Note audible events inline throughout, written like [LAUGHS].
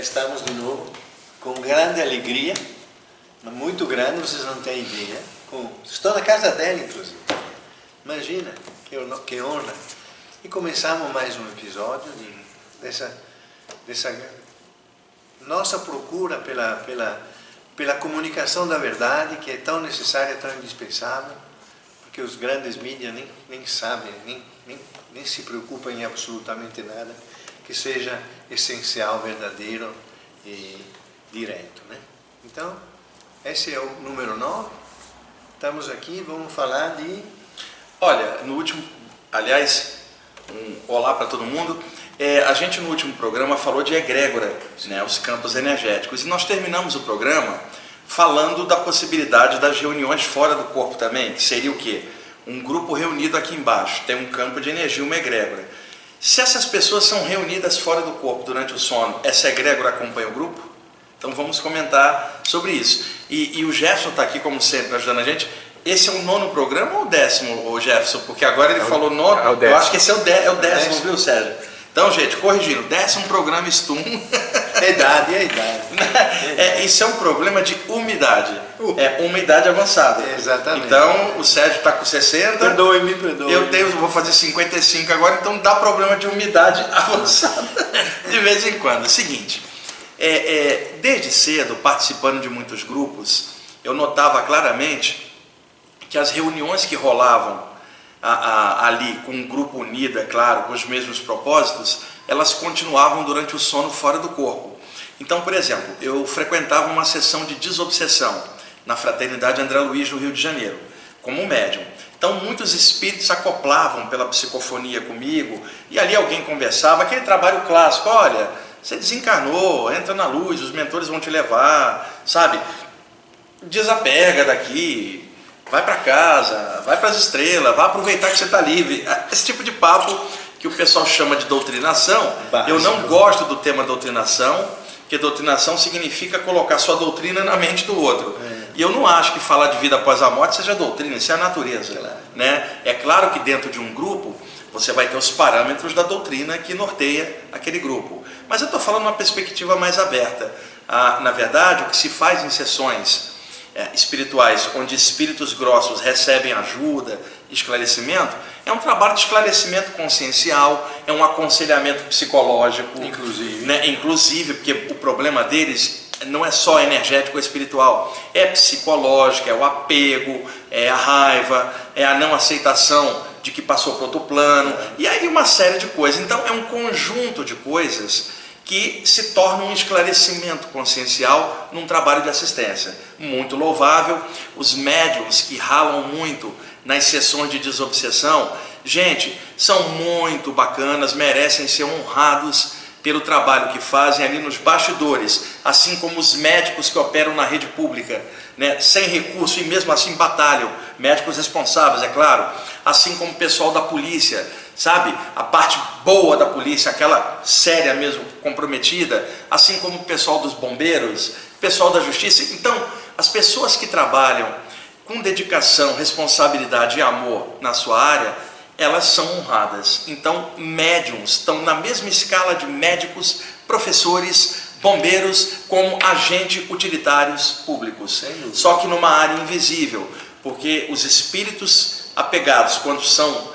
estamos de novo, com grande alegria, muito grande, vocês não têm ideia. Com, estou na casa dela, inclusive. Imagina, que, que honra. E começamos mais um episódio de, dessa, dessa nossa procura pela, pela, pela comunicação da verdade, que é tão necessária, tão indispensável, porque os grandes mídias nem, nem sabem, nem, nem, nem se preocupam em absolutamente nada que seja essencial, verdadeiro e direto. Né? Então, esse é o número 9. Estamos aqui, vamos falar de. Olha, no último. Aliás, um olá para todo mundo. É, a gente no último programa falou de egrégora, né, os campos energéticos, e nós terminamos o programa falando da possibilidade das reuniões fora do corpo também, que seria o quê? Um grupo reunido aqui embaixo, tem um campo de energia, uma egrégora. Se essas pessoas são reunidas fora do corpo durante o sono, essa egrégora acompanha o grupo? Então vamos comentar sobre isso. E, e o Jefferson está aqui, como sempre, ajudando a gente. Esse é o nono programa ou o décimo, o Jefferson? Porque agora ele é falou nono. É eu acho que esse é o, dé, é o décimo, é viu, Sérgio? Então, gente, corrigindo, décimo programa Stum. [LAUGHS] É idade, é idade. É, isso é um problema de umidade. Uh. É umidade avançada. Exatamente. Então, o Sérgio está com 60. Perdoe-me, perdoe. Eu tenho, vou fazer 55 agora, então dá problema de umidade [LAUGHS] avançada de vez em quando. Seguinte, é, é, desde cedo, participando de muitos grupos, eu notava claramente que as reuniões que rolavam a, a, ali com um grupo unido, é claro, com os mesmos propósitos, elas continuavam durante o sono fora do corpo. Então, por exemplo, eu frequentava uma sessão de desobsessão na Fraternidade André Luiz, no Rio de Janeiro, como médium. Então, muitos espíritos acoplavam pela psicofonia comigo, e ali alguém conversava, aquele trabalho clássico: olha, você desencarnou, entra na luz, os mentores vão te levar, sabe? Desapega daqui, vai para casa, vai para as estrelas, vai aproveitar que você está livre. Esse tipo de papo que o pessoal chama de doutrinação, Básico. eu não gosto do tema doutrinação, porque doutrinação significa colocar sua doutrina na mente do outro. É. E eu não acho que falar de vida após a morte seja doutrina, isso é a natureza. Claro. Né? É claro que dentro de um grupo você vai ter os parâmetros da doutrina que norteia aquele grupo. Mas eu estou falando uma perspectiva mais aberta. Ah, na verdade, o que se faz em sessões é, espirituais, onde espíritos grossos recebem ajuda, esclarecimento, é um trabalho de esclarecimento consciencial, é um aconselhamento psicológico, inclusive, né? inclusive porque o problema deles não é só energético ou espiritual, é psicológico, é o apego, é a raiva, é a não aceitação de que passou para outro plano, e aí uma série de coisas. Então é um conjunto de coisas que se torna um esclarecimento consciencial num trabalho de assistência. Muito louvável, os médiums que ralam muito nas sessões de desobsessão, gente, são muito bacanas, merecem ser honrados pelo trabalho que fazem ali nos bastidores, assim como os médicos que operam na rede pública, né, sem recurso e mesmo assim batalham, médicos responsáveis, é claro, assim como o pessoal da polícia, sabe? A parte boa da polícia, aquela séria mesmo, comprometida, assim como o pessoal dos bombeiros, pessoal da justiça. Então, as pessoas que trabalham com dedicação, responsabilidade e amor na sua área, elas são honradas. Então, médiums estão na mesma escala de médicos, professores, bombeiros, como agentes utilitários públicos. Só que numa área invisível, porque os espíritos apegados, quando são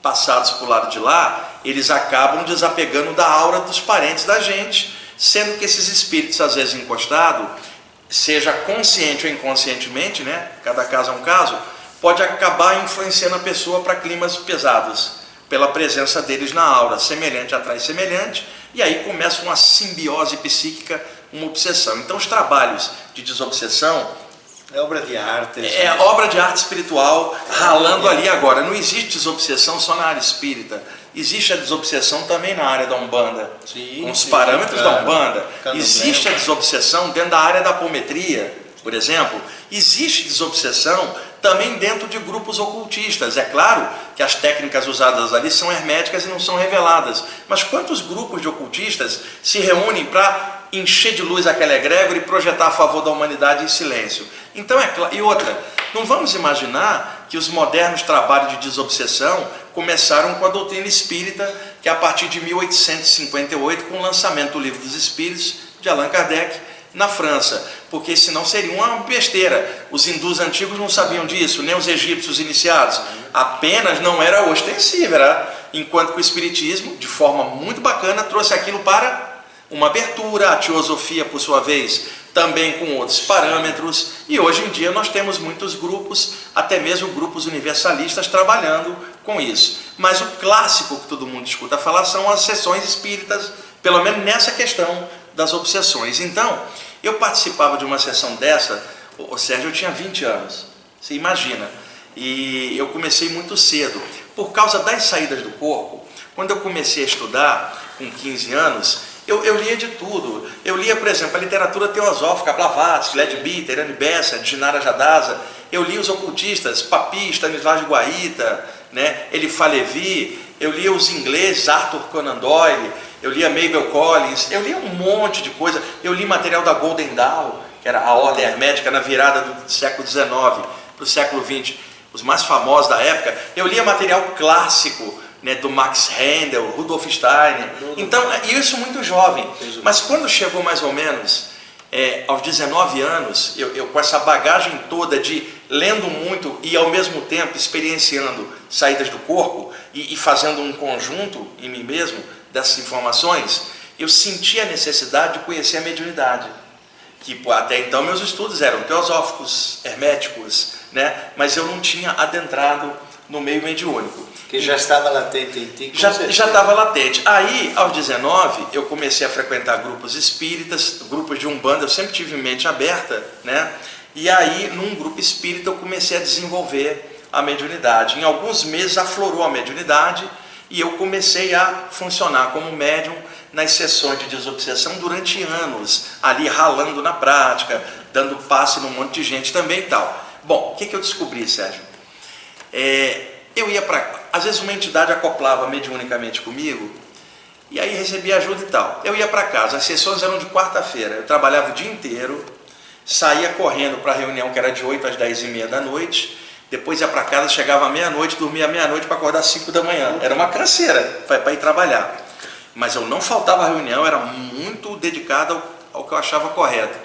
passados para o lado de lá, eles acabam desapegando da aura dos parentes da gente, sendo que esses espíritos, às vezes encostados, seja consciente ou inconscientemente, né? Cada caso é um caso, pode acabar influenciando a pessoa para climas pesados, pela presença deles na aura, semelhante atrai semelhante, e aí começa uma simbiose psíquica, uma obsessão. Então, os trabalhos de desobsessão. É obra de arte. É, é obra de arte espiritual, ralando ali agora. Não existe desobsessão só na área espírita. Existe a desobsessão também na área da Umbanda, sim, com os sim, parâmetros claro. da Umbanda. Existe a desobsessão dentro da área da apometria, por exemplo. Existe desobsessão também dentro de grupos ocultistas. É claro que as técnicas usadas ali são herméticas e não são reveladas. Mas quantos grupos de ocultistas se reúnem para encher de luz aquela egrégora e projetar a favor da humanidade em silêncio? Então é claro. E outra, não vamos imaginar que os modernos trabalhos de desobsessão começaram com a doutrina espírita, que a partir de 1858, com o lançamento do Livro dos Espíritos, de Allan Kardec na França, porque senão seria uma besteira. Os hindus antigos não sabiam disso, nem os egípcios iniciados. Apenas não era ostensivo, era enquanto que o espiritismo, de forma muito bacana, trouxe aquilo para uma abertura, a teosofia, por sua vez, também com outros parâmetros, e hoje em dia nós temos muitos grupos, até mesmo grupos universalistas, trabalhando com isso. Mas o clássico que todo mundo escuta falar são as sessões espíritas, pelo menos nessa questão das obsessões. Então, eu participava de uma sessão dessa, o Sérgio, eu tinha 20 anos, você imagina, e eu comecei muito cedo. Por causa das saídas do corpo, quando eu comecei a estudar, com 15 anos, eu, eu, lia de tudo. Eu lia, por exemplo, a literatura teosófica, Blavatsky, Leadbeater, Irani Bessa, Dinara Jadaza. Eu li os ocultistas, Papi, Stanislas de Guaita, né, Elifá Levi. Eu lia os ingleses, Arthur Conan Doyle. Eu lia Mabel Collins. Eu lia um monte de coisa. Eu li material da Golden Dawn, que era a ordem hermética na virada do século XIX para o século XX. Os mais famosos da época. Eu lia material clássico né, do Max Handel, Rudolf Steiner. Então, isso muito jovem. Mas quando chegou mais ou menos é, aos 19 anos, eu, eu, com essa bagagem toda de lendo muito e ao mesmo tempo experienciando saídas do corpo e, e fazendo um conjunto em mim mesmo dessas informações, eu senti a necessidade de conhecer a mediunidade. Que até então meus estudos eram teosóficos, herméticos, né? mas eu não tinha adentrado no meio mediúnico. Que já estava latente em ti? Já estava latente. Aí, aos 19, eu comecei a frequentar grupos espíritas, grupos de umbanda, eu sempre tive mente aberta, né? E aí, num grupo espírita, eu comecei a desenvolver a mediunidade. Em alguns meses aflorou a mediunidade e eu comecei a funcionar como médium nas sessões de desobsessão durante anos, ali ralando na prática, dando passe num monte de gente também e tal. Bom, o que, que eu descobri, Sérgio? É, eu ia para. Às vezes uma entidade acoplava mediunicamente comigo e aí recebia ajuda e tal. Eu ia para casa, as sessões eram de quarta-feira, eu trabalhava o dia inteiro, saía correndo para a reunião que era de 8 às 10 e meia da noite, depois ia para casa, chegava meia-noite, dormia meia-noite para acordar às 5 da manhã. Era uma canseira para ir trabalhar. Mas eu não faltava reunião, era muito dedicado ao, ao que eu achava correto.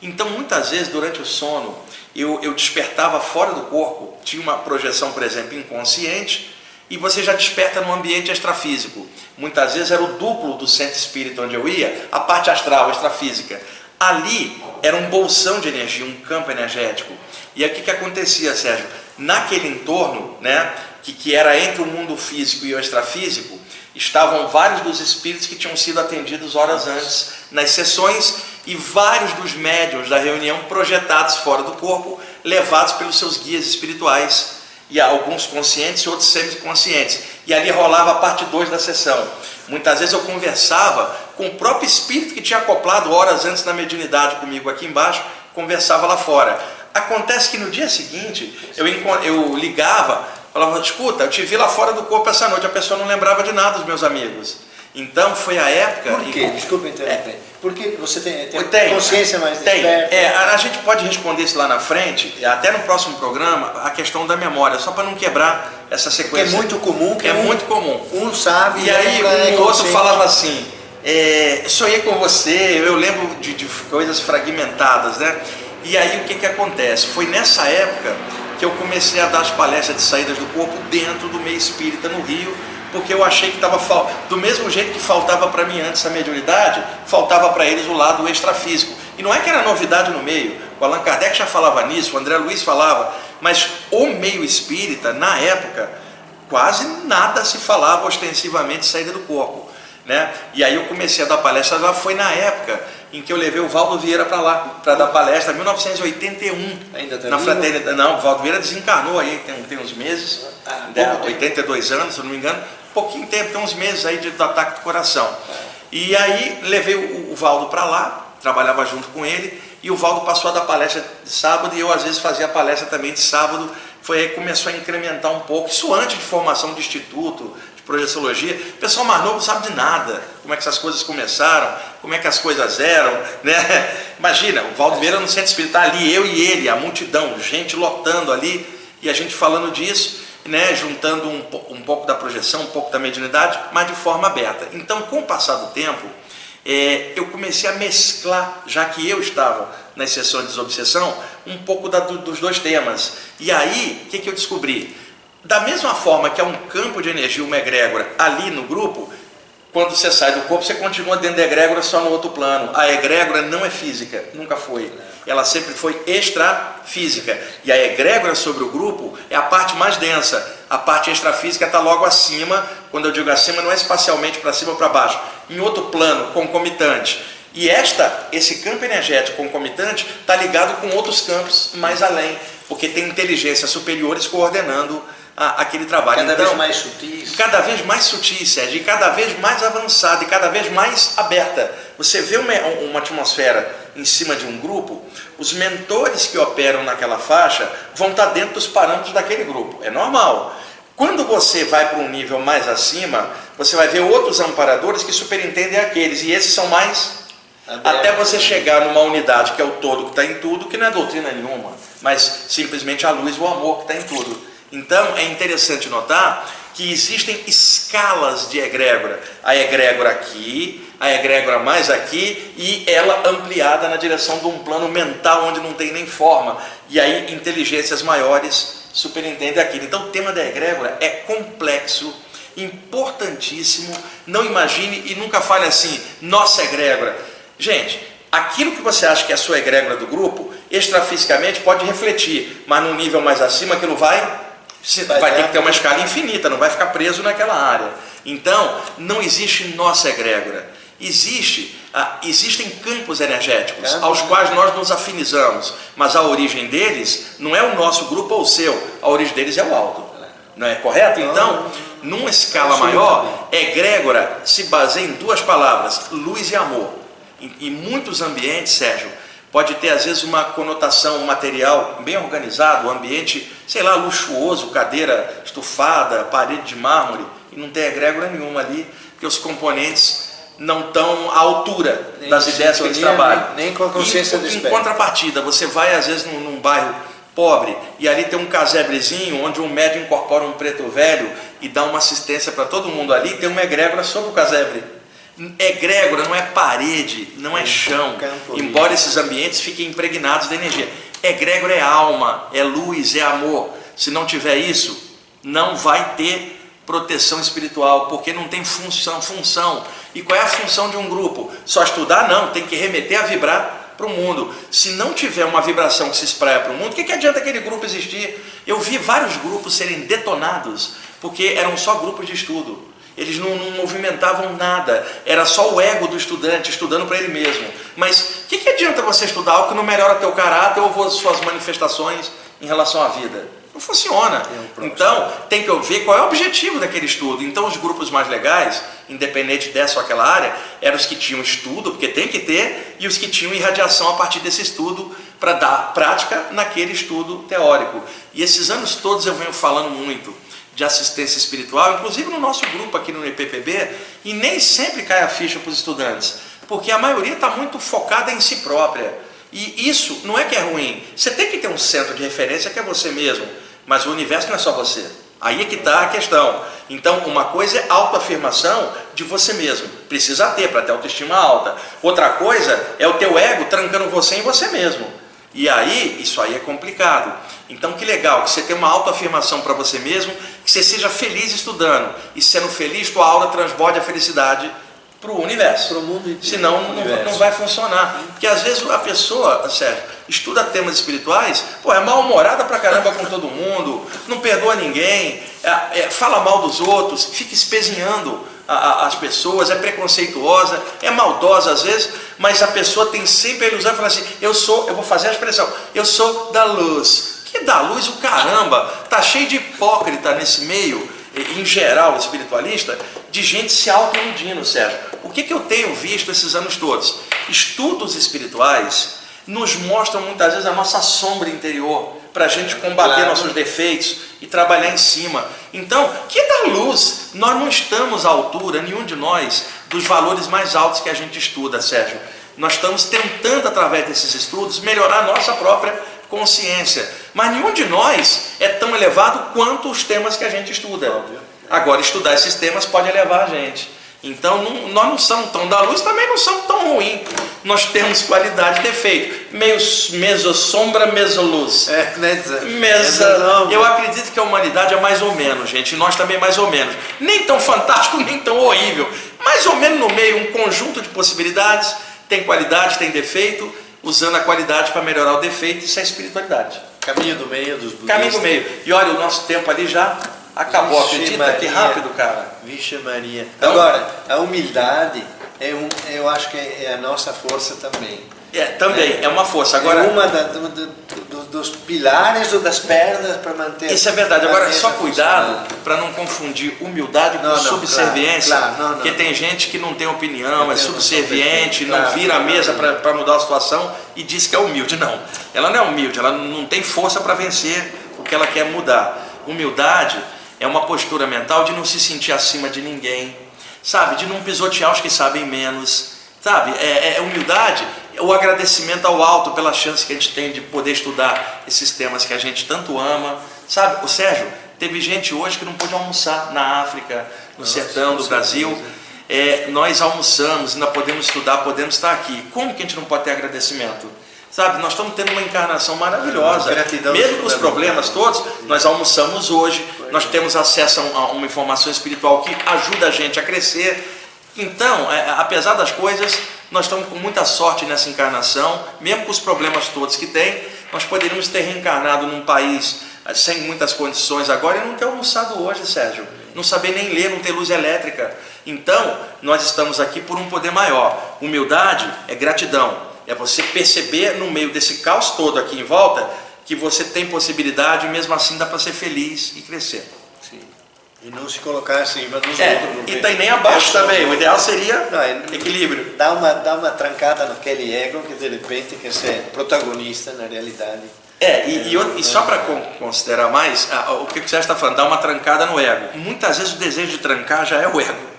Então, muitas vezes, durante o sono, eu, eu despertava fora do corpo, tinha uma projeção, por exemplo, inconsciente, e você já desperta no ambiente extrafísico. Muitas vezes era o duplo do centro espírita onde eu ia, a parte astral, extrafísica. Ali era um bolsão de energia, um campo energético. E aqui que acontecia, Sérgio? Naquele entorno, né, que, que era entre o mundo físico e o extrafísico, estavam vários dos espíritos que tinham sido atendidos horas antes nas sessões e vários dos médiuns da reunião projetados fora do corpo, levados pelos seus guias espirituais, e alguns conscientes e outros semiconscientes. E ali rolava a parte 2 da sessão. Muitas vezes eu conversava com o próprio espírito que tinha acoplado horas antes na mediunidade comigo aqui embaixo, conversava lá fora. Acontece que no dia seguinte eu, eu ligava, falava, escuta, eu te vi lá fora do corpo essa noite, a pessoa não lembrava de nada dos meus amigos. Então foi a época. Por quê? Em... Desculpa interromper. É. Porque você tem, tem, tem consciência mais tem. É, a, a, gente pode responder isso lá na frente, até no próximo programa, a questão da memória, só para não quebrar essa sequência. Que é muito comum. Que é um, muito comum. Um sabe. E aí o um outro falava assim. É, sonhei com você, eu lembro de, de coisas fragmentadas, né? E aí o que, que acontece? Foi nessa época que eu comecei a dar as palestras de saídas do corpo dentro do meio espírita no Rio, porque eu achei que estava do mesmo jeito que faltava para mim antes a mediunidade, faltava para eles o lado extrafísico. E não é que era novidade no meio, o Allan Kardec já falava nisso, o André Luiz falava, mas o meio espírita, na época, quase nada se falava ostensivamente de saída do corpo. Né? E aí eu comecei a dar palestra, já foi na época em que eu levei o Valdo Vieira para lá, para dar palestra, em 1981. Ainda tá na fraternidade. Não, o Valdo Vieira desencarnou aí, tem, tem uns meses, ah, né, 82 anos, se eu não me engano, pouquinho tempo, tem uns meses aí de, do ataque do coração. É. E aí levei o, o Valdo para lá, trabalhava junto com ele, e o Valdo passou a dar palestra de sábado, e eu às vezes fazia palestra também de sábado, foi aí que começou a incrementar um pouco, isso antes de formação de instituto, projeciologia, o pessoal mais novo sabe de nada, como é que essas coisas começaram, como é que as coisas eram, né? [LAUGHS] Imagina, o Valdo Vieira no centro espírita, ali eu e ele, a multidão, gente lotando ali, e a gente falando disso, né, juntando um, um pouco da projeção, um pouco da mediunidade, mas de forma aberta. Então, com o passar do tempo, é, eu comecei a mesclar, já que eu estava nas sessões de desobsessão, um pouco da, do, dos dois temas. E aí, o que, que eu descobri? Da mesma forma que é um campo de energia, uma egrégora, ali no grupo, quando você sai do corpo, você continua dentro da egrégora só no outro plano. A egrégora não é física, nunca foi. Ela sempre foi extrafísica. E a egrégora sobre o grupo é a parte mais densa. A parte extrafísica está logo acima. Quando eu digo acima, não é espacialmente para cima ou para baixo. Em outro plano, concomitante. E esta, esse campo energético concomitante está ligado com outros campos mais além, porque tem inteligências superiores coordenando a, aquele trabalho. Cada então, vez mais sutis. Cada vez mais sutis, Sérgio, e cada vez mais avançada, e cada vez mais aberta. Você vê uma, uma atmosfera em cima de um grupo, os mentores que operam naquela faixa vão estar dentro dos parâmetros daquele grupo. É normal. Quando você vai para um nível mais acima, você vai ver outros amparadores que superintendem aqueles, e esses são mais. Até você chegar numa unidade que é o todo que está em tudo, que não é doutrina nenhuma, mas simplesmente a luz e o amor que está em tudo. Então é interessante notar que existem escalas de egrégora. A egrégora aqui, a egrégora mais aqui e ela ampliada na direção de um plano mental onde não tem nem forma. E aí inteligências maiores superintendem aquilo. Então o tema da egrégora é complexo, importantíssimo. Não imagine e nunca fale assim, nossa egrégora. Gente, aquilo que você acha que é a sua egrégora do grupo, extrafisicamente pode refletir, mas num nível mais acima aquilo vai vai, vai ter que ter uma escala infinita, não vai ficar preso naquela área. Então, não existe nossa egrégora. Existe, ah, existem campos energéticos é. aos quais nós nos afinizamos, mas a origem deles não é o nosso grupo ou o seu, a origem deles é o alto. Não é correto? Então, numa escala maior, egrégora se baseia em duas palavras: luz e amor. Em, em muitos ambientes, Sérgio, pode ter às vezes uma conotação material bem organizado, um ambiente, sei lá, luxuoso, cadeira estufada, parede de mármore, e não tem egrégora nenhuma ali, porque os componentes não estão à altura nem das ideias que eles trabalham. Nem, nem com a consciência e, Em contrapartida, você vai às vezes num, num bairro pobre e ali tem um casebrezinho onde um médium incorpora um preto velho e dá uma assistência para todo mundo ali, tem uma egrégora sobre o casebre egrégora não é parede, não é chão, embora esses ambientes fiquem impregnados de energia. Egrégora é alma, é luz, é amor. Se não tiver isso, não vai ter proteção espiritual, porque não tem função, função. E qual é a função de um grupo? Só estudar? Não, tem que remeter a vibrar para o mundo. Se não tiver uma vibração que se espraia para o mundo, o que, que adianta aquele grupo existir? Eu vi vários grupos serem detonados, porque eram só grupos de estudo. Eles não, não, movimentavam nada, era só o ego do estudante estudando para ele mesmo. Mas o que, que adianta você estudar algo que não melhora teu caráter ou suas manifestações em relação à vida? Não funciona. Então, tem que ver qual é o objetivo daquele estudo. Então, os grupos mais legais, independente dessa ou aquela área, eram os que tinham estudo, porque tem que ter, e os que tinham irradiação a partir desse estudo para dar prática naquele estudo teórico. E esses anos todos eu venho falando muito de assistência espiritual, inclusive no nosso grupo aqui no IPPB, e nem sempre cai a ficha para os estudantes, porque a maioria está muito focada em si própria. E isso não é que é ruim. Você tem que ter um centro de referência que é você mesmo, mas o universo não é só você. Aí é que está a questão. Então, uma coisa é autoafirmação de você mesmo. Precisa ter para ter autoestima alta. Outra coisa é o teu ego trancando você em você mesmo. E aí, isso aí é complicado. Então, que legal que você tem uma autoafirmação para você mesmo, que você seja feliz estudando. E sendo feliz, tua aura transborde a felicidade para o universo. Para o mundo inteiro. Senão não, não vai funcionar. Porque às vezes a pessoa, sério, estuda temas espirituais, pô, é mal-humorada pra caramba com todo mundo, não perdoa ninguém, é, é, fala mal dos outros, fica espezinhando as pessoas, é preconceituosa, é maldosa às vezes, mas a pessoa tem sempre a ilusão de falar assim, eu sou, eu vou fazer a expressão, eu sou da luz. Que da luz o caramba, tá cheio de hipócrita nesse meio, em geral espiritualista, de gente se auto-iludindo, Sérgio. O que, que eu tenho visto esses anos todos? Estudos espirituais nos mostram muitas vezes a nossa sombra interior, para a gente combater claro. nossos defeitos e trabalhar em cima. Então, que da luz? Nós não estamos à altura, nenhum de nós, dos valores mais altos que a gente estuda, Sérgio. Nós estamos tentando, através desses estudos, melhorar a nossa própria consciência. Mas nenhum de nós é tão elevado quanto os temas que a gente estuda. Agora, estudar esses temas pode elevar a gente. Então não, nós não somos tão da luz, também não somos tão ruins. Nós temos qualidade e defeito. Meio meso sombra, meso luz. É, mesa. mesa eu acredito que a humanidade é mais ou menos, gente. Nós também mais ou menos. Nem tão fantástico, [LAUGHS] nem tão horrível. Mais ou menos no meio, um conjunto de possibilidades. Tem qualidade, tem defeito. Usando a qualidade para melhorar o defeito, isso é espiritualidade. Caminho do meio dos budistas. Caminho do meio. E olha, o nosso tempo ali já Acabou, Vixe acredita? Maria. Que rápido, cara. Vixe Maria. Então, Agora, a humildade, é um, eu acho que é a nossa força também. É, também, é, é uma força. Agora, é uma da, do, do, dos pilares ou das pernas para manter. Isso é verdade. Agora, só cuidado para não confundir humildade com subserviência. Claro, claro, não, porque tem gente que não tem opinião, é subserviente, não claro, vira a mesa para mudar a situação e diz que é humilde. Não, ela não é humilde, ela não tem força para vencer o que ela quer mudar. Humildade é uma postura mental de não se sentir acima de ninguém, sabe? De não pisotear os que sabem menos, sabe? É, é humildade, é o agradecimento ao alto pela chance que a gente tem de poder estudar esses temas que a gente tanto ama, sabe? O Sérgio, teve gente hoje que não pôde almoçar na África, no Nossa, sertão do Brasil. É, nós almoçamos, ainda podemos estudar, podemos estar aqui. Como que a gente não pode ter agradecimento? Sabe, nós estamos tendo uma encarnação maravilhosa. Mesmo com os problemas todos, nós almoçamos hoje, nós temos acesso a uma informação espiritual que ajuda a gente a crescer. Então, é, apesar das coisas, nós estamos com muita sorte nessa encarnação, mesmo com os problemas todos que tem, nós poderíamos ter reencarnado num país eh, sem muitas condições agora e não ter almoçado hoje, Sérgio. Não saber nem ler, não ter luz elétrica. Então, nós estamos aqui por um poder maior. Humildade é gratidão. É você perceber no meio desse caos todo aqui em volta que você tem possibilidade e mesmo assim dá para ser feliz e crescer. Sim. E não se colocar acima dos é, outros. E tem nem abaixo também. O ideal seria não, é, equilíbrio. Dá uma, dá uma trancada naquele ego que de repente quer ser protagonista na realidade. É, e, e, e só para considerar mais, o que você está falando, dá uma trancada no ego. Muitas vezes o desejo de trancar já é o ego.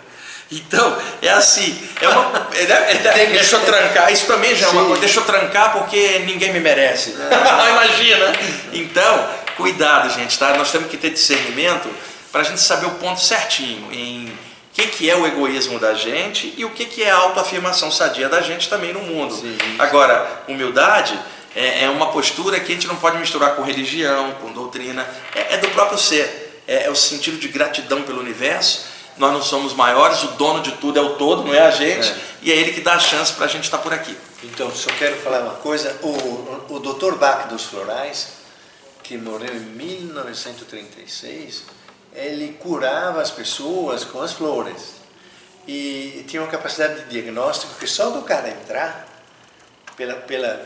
Então, é assim, é uma, é, é, deixa eu trancar, isso também já é uma coisa, deixa eu trancar porque ninguém me merece. É. [LAUGHS] Imagina. Então, cuidado, gente, tá? Nós temos que ter discernimento para a gente saber o ponto certinho em o que, que é o egoísmo da gente e o que, que é a autoafirmação sadia da gente também no mundo. Sim. Agora, humildade é, é, uma postura que a gente não pode misturar com religião, com doutrina, é, é do próprio ser, é, é o sentido de gratidão pelo universo nós não somos maiores, o dono de tudo é o todo, não é a gente, é. e é ele que dá a chance para a gente estar tá por aqui. Então, só quero falar uma coisa: o, o Dr. Bach dos Florais, que morreu em 1936, ele curava as pessoas com as flores. E tinha uma capacidade de diagnóstico que só do cara entrar, pela, pela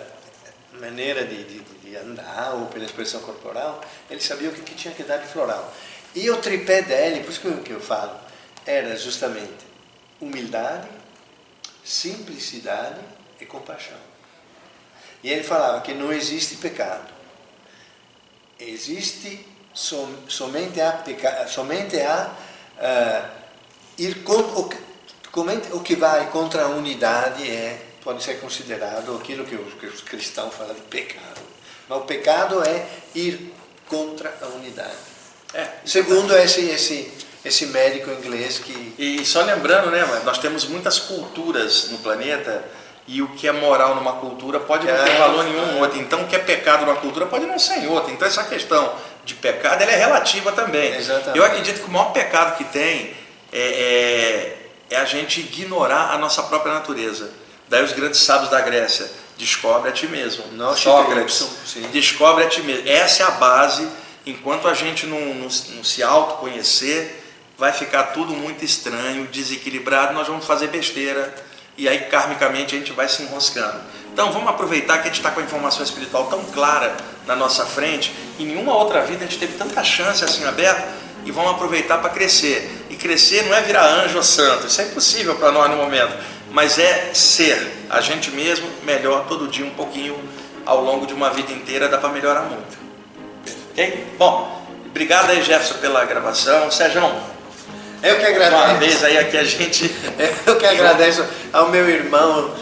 maneira de, de, de andar ou pela expressão corporal, ele sabia o que, que tinha que dar de floral. E o tripé dele, por isso que eu falo, era justamente humildade, simplicidade e compaixão. E ele falava que não existe pecado. Existe som, somente a pecado, somente a uh, ir contra o, o que vai contra a unidade é pode ser considerado aquilo que os, que os cristãos falam de pecado. Mas o pecado é ir contra a unidade. É, Segundo esse, esse esse médico inglês que. E só lembrando, né, nós temos muitas culturas no planeta e o que é moral numa cultura pode não ter é. valor nenhum em outra. Então, o que é pecado numa cultura pode não ser em outra. Então, essa questão de pecado ela é relativa também. Exatamente. Eu acredito que o maior pecado que tem é, é, é a gente ignorar a nossa própria natureza. Daí os grandes sábios da Grécia, descobre a ti mesmo. Nossa, Sócrates, descobre a ti mesmo. Essa é a base. Enquanto a gente não, não, não se autoconhecer, vai ficar tudo muito estranho, desequilibrado, nós vamos fazer besteira e aí karmicamente a gente vai se enroscando. Então vamos aproveitar que a gente está com a informação espiritual tão clara na nossa frente, em nenhuma outra vida a gente teve tanta chance assim aberta e vamos aproveitar para crescer. E crescer não é virar anjo ou santo, isso é impossível para nós no momento, mas é ser a gente mesmo melhor todo dia um pouquinho ao longo de uma vida inteira dá para melhorar muito. Ok? Bom, obrigado aí Jefferson pela gravação. Sérgio, eu que agradeço. Uma vez aí aqui a gente. [LAUGHS] Eu que agradeço ao meu irmão,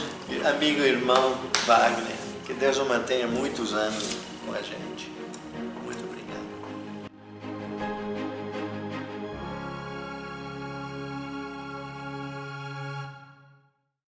amigo irmão Wagner. Que Deus o mantenha muitos anos com a gente.